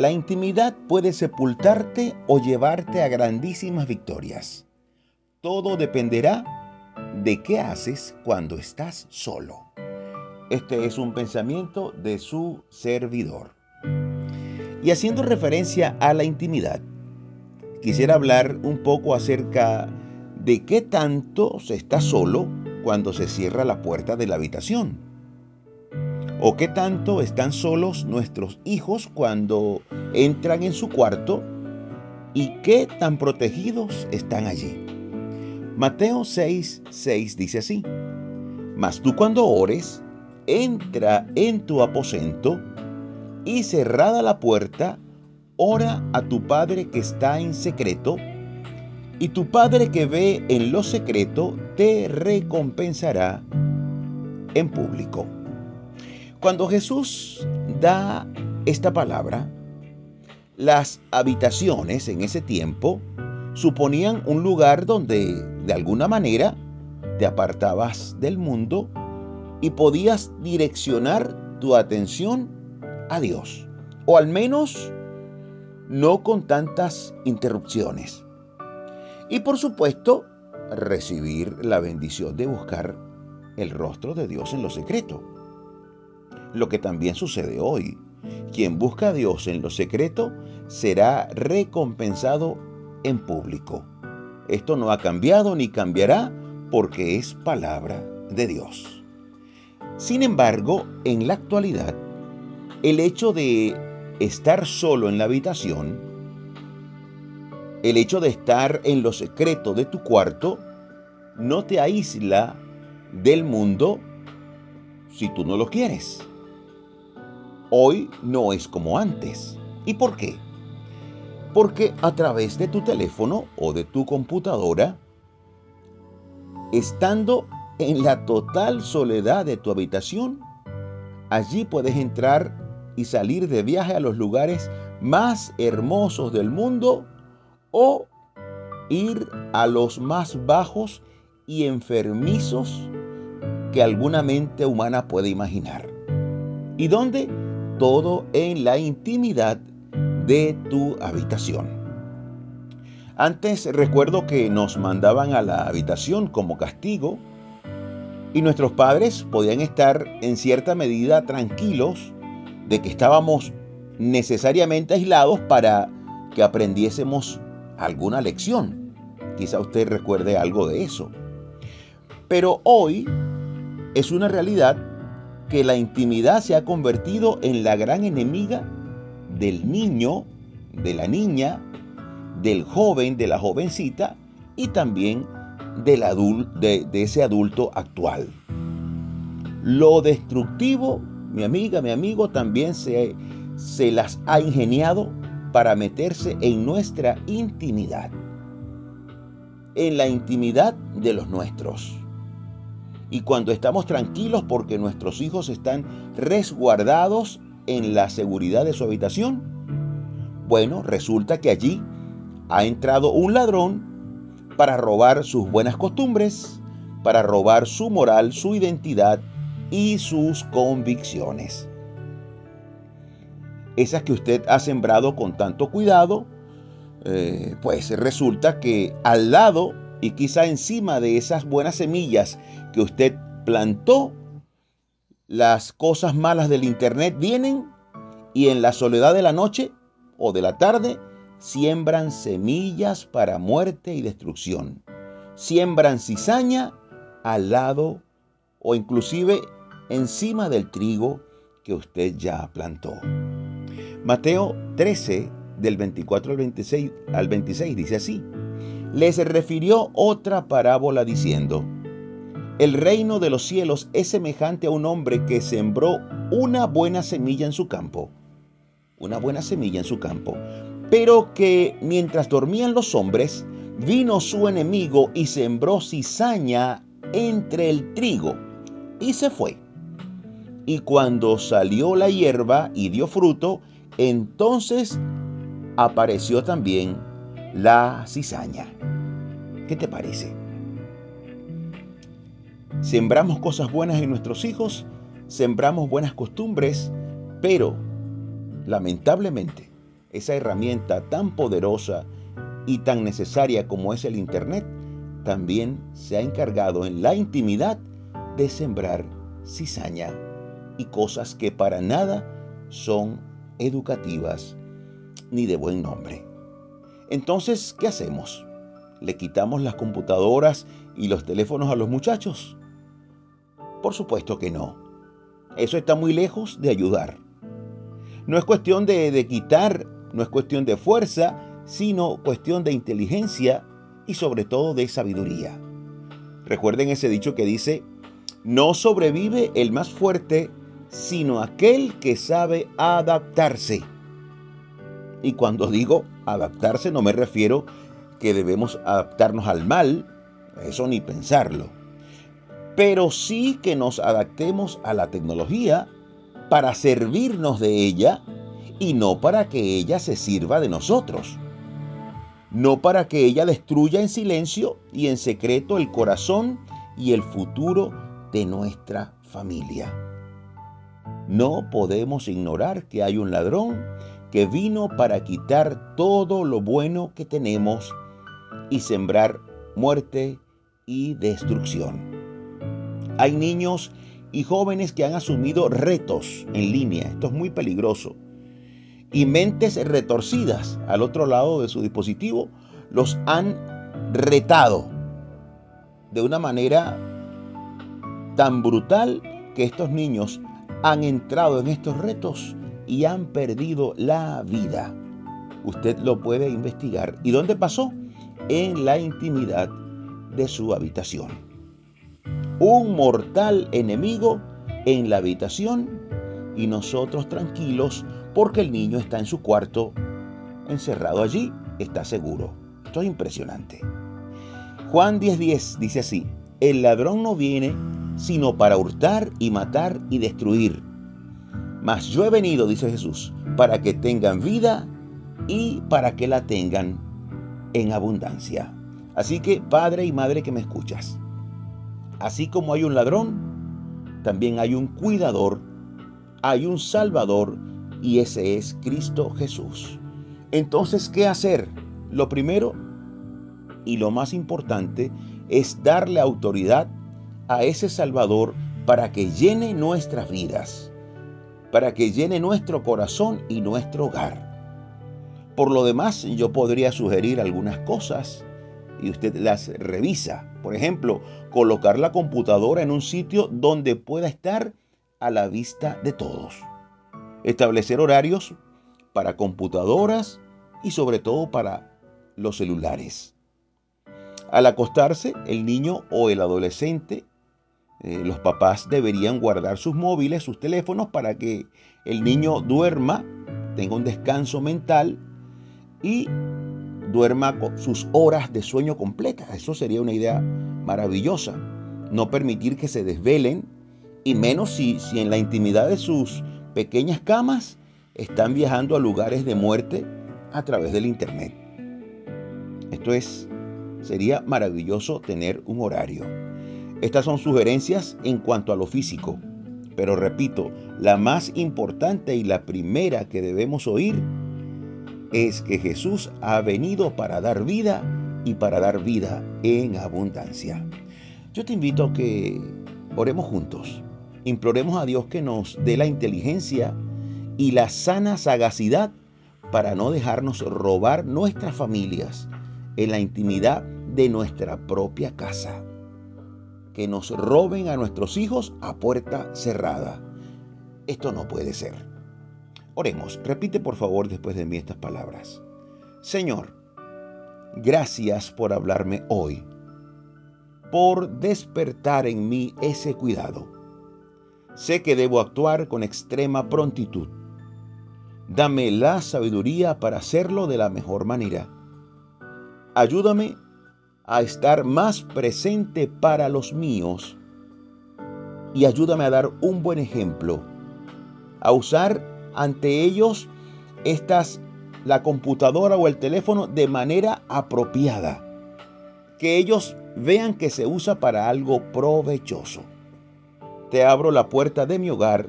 La intimidad puede sepultarte o llevarte a grandísimas victorias. Todo dependerá de qué haces cuando estás solo. Este es un pensamiento de su servidor. Y haciendo referencia a la intimidad, quisiera hablar un poco acerca de qué tanto se está solo cuando se cierra la puerta de la habitación. O qué tanto están solos nuestros hijos cuando entran en su cuarto y qué tan protegidos están allí. Mateo 6, 6 dice así, Mas tú cuando ores, entra en tu aposento y cerrada la puerta, ora a tu Padre que está en secreto, y tu Padre que ve en lo secreto te recompensará en público. Cuando Jesús da esta palabra, las habitaciones en ese tiempo suponían un lugar donde de alguna manera te apartabas del mundo y podías direccionar tu atención a Dios. O al menos no con tantas interrupciones. Y por supuesto, recibir la bendición de buscar el rostro de Dios en lo secreto. Lo que también sucede hoy. Quien busca a Dios en lo secreto será recompensado en público. Esto no ha cambiado ni cambiará porque es palabra de Dios. Sin embargo, en la actualidad, el hecho de estar solo en la habitación, el hecho de estar en lo secreto de tu cuarto, no te aísla del mundo si tú no lo quieres. Hoy no es como antes. ¿Y por qué? Porque a través de tu teléfono o de tu computadora, estando en la total soledad de tu habitación, allí puedes entrar y salir de viaje a los lugares más hermosos del mundo o ir a los más bajos y enfermizos que alguna mente humana puede imaginar. ¿Y dónde? Todo en la intimidad de tu habitación. Antes recuerdo que nos mandaban a la habitación como castigo y nuestros padres podían estar en cierta medida tranquilos de que estábamos necesariamente aislados para que aprendiésemos alguna lección. Quizá usted recuerde algo de eso. Pero hoy es una realidad que la intimidad se ha convertido en la gran enemiga del niño, de la niña, del joven, de la jovencita y también del de, de ese adulto actual. Lo destructivo, mi amiga, mi amigo, también se, se las ha ingeniado para meterse en nuestra intimidad, en la intimidad de los nuestros. Y cuando estamos tranquilos porque nuestros hijos están resguardados en la seguridad de su habitación, bueno, resulta que allí ha entrado un ladrón para robar sus buenas costumbres, para robar su moral, su identidad y sus convicciones. Esas que usted ha sembrado con tanto cuidado, eh, pues resulta que al lado y quizá encima de esas buenas semillas que usted plantó, las cosas malas del Internet vienen y en la soledad de la noche o de la tarde siembran semillas para muerte y destrucción. Siembran cizaña al lado o inclusive encima del trigo que usted ya plantó. Mateo 13, del 24 al 26, al 26 dice así. Les refirió otra parábola diciendo, el reino de los cielos es semejante a un hombre que sembró una buena semilla en su campo. Una buena semilla en su campo pero que mientras dormían los hombres, vino su enemigo y sembró cizaña entre el trigo y se fue. Y cuando salió la hierba y dio fruto, entonces apareció también la cizaña. ¿Qué te parece? Sembramos cosas buenas en nuestros hijos, sembramos buenas costumbres, pero lamentablemente esa herramienta tan poderosa y tan necesaria como es el Internet, también se ha encargado en la intimidad de sembrar cizaña y cosas que para nada son educativas ni de buen nombre. Entonces, ¿qué hacemos? ¿Le quitamos las computadoras y los teléfonos a los muchachos? Por supuesto que no. Eso está muy lejos de ayudar. No es cuestión de, quitar, no es cuestión de fuerza, sino cuestión de inteligencia y sobre todo de sabiduría. Recuerden ese dicho que dice, no sobrevive el más fuerte, sino aquel que sabe adaptarse. Y cuando digo adaptarse no me refiero que debemos adaptarnos al mal, eso ni pensarlo. Pero sí que nos adaptemos a la tecnología para servirnos de ella y no para que ella se sirva de nosotros. No para que ella destruya en silencio y en secreto el corazón y el futuro de nuestra familia. No podemos ignorar que hay un ladrón que vino para quitar todo lo bueno que tenemos y sembrar muerte y destrucción. Hay niños y jóvenes que han asumido retos en línea, esto es muy peligroso, y mentes retorcidas al otro lado de su dispositivo los han retado de una manera tan brutal que estos niños han entrado en estos retos y han perdido la vida. Usted lo puede investigar. ¿Y dónde pasó? En la intimidad de su habitación. Un mortal enemigo en la habitación y nosotros tranquilos porque el niño está en su cuarto, encerrado allí, está seguro. Esto es impresionante. Juan 10:10 dice así, el ladrón no viene sino para hurtar y matar y destruir. Mas yo he venido, dice Jesús, para que tengan vida y para que la tengan en abundancia. Así que, padre y madre que me escuchas, así como hay un ladrón, también hay un cuidador, hay un salvador y ese es Cristo Jesús. Entonces, ¿qué hacer? Lo primero y lo más importante es darle autoridad a ese Salvador para que llene nuestras vidas para que llene nuestro corazón y nuestro hogar. Por lo demás, yo podría sugerir algunas cosas y usted las revisa. Por ejemplo, colocar la computadora en un sitio donde pueda estar a la vista de todos. Establecer horarios para computadoras y sobre todo para los celulares. Al acostarse, el niño o el adolescente eh, los papás deberían guardar sus móviles, sus teléfonos, para que el niño duerma, tenga un descanso mental y duerma sus horas de sueño completas. Eso sería una idea maravillosa. No permitir que se desvelen, y menos si, si en la intimidad de sus pequeñas camas están viajando a lugares de muerte a través del Internet. Esto es, sería maravilloso tener un horario. Estas son sugerencias en cuanto a lo físico, pero repito, la más importante y la primera que debemos oír es que Jesús ha venido para dar vida y para dar vida en abundancia. Yo te invito a que oremos juntos, imploremos a Dios que nos dé la inteligencia y la sana sagacidad para no dejarnos robar nuestras familias en la intimidad de nuestra propia casa que nos roben a nuestros hijos a puerta cerrada. Esto no puede ser. Oremos, repite por favor después de mí estas palabras. Señor, gracias por hablarme hoy, por despertar en mí ese cuidado. Sé que debo actuar con extrema prontitud. Dame la sabiduría para hacerlo de la mejor manera. Ayúdame a estar más presente para los míos y ayúdame a dar un buen ejemplo, a usar ante ellos estas la computadora o el teléfono de manera apropiada, que ellos vean que se usa para algo provechoso. Te abro la puerta de mi hogar,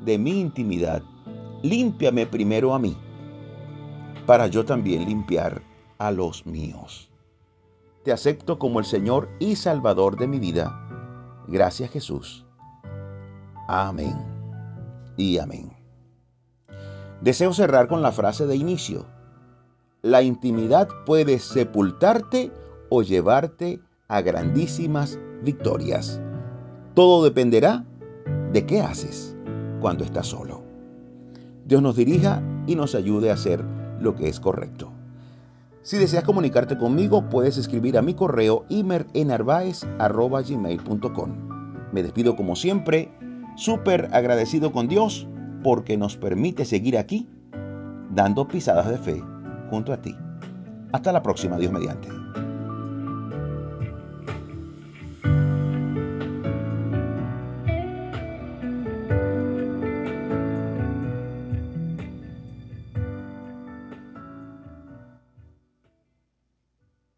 de mi intimidad. Límpiame primero a mí. para yo también limpiar a los míos. Te acepto como el Señor y Salvador de mi vida. Gracias Jesús. Amén y amén. Deseo cerrar con la frase de inicio. La intimidad puede sepultarte o llevarte a grandísimas victorias. Todo dependerá de qué haces cuando estás solo. Dios nos dirija y nos ayude a hacer lo que es correcto. Si deseas comunicarte conmigo, puedes escribir a mi correo imerenarvaez.gmail.com. Me despido como siempre, súper agradecido con Dios porque nos permite seguir aquí, dando pisadas de fe junto a ti. Hasta la próxima, Dios mediante.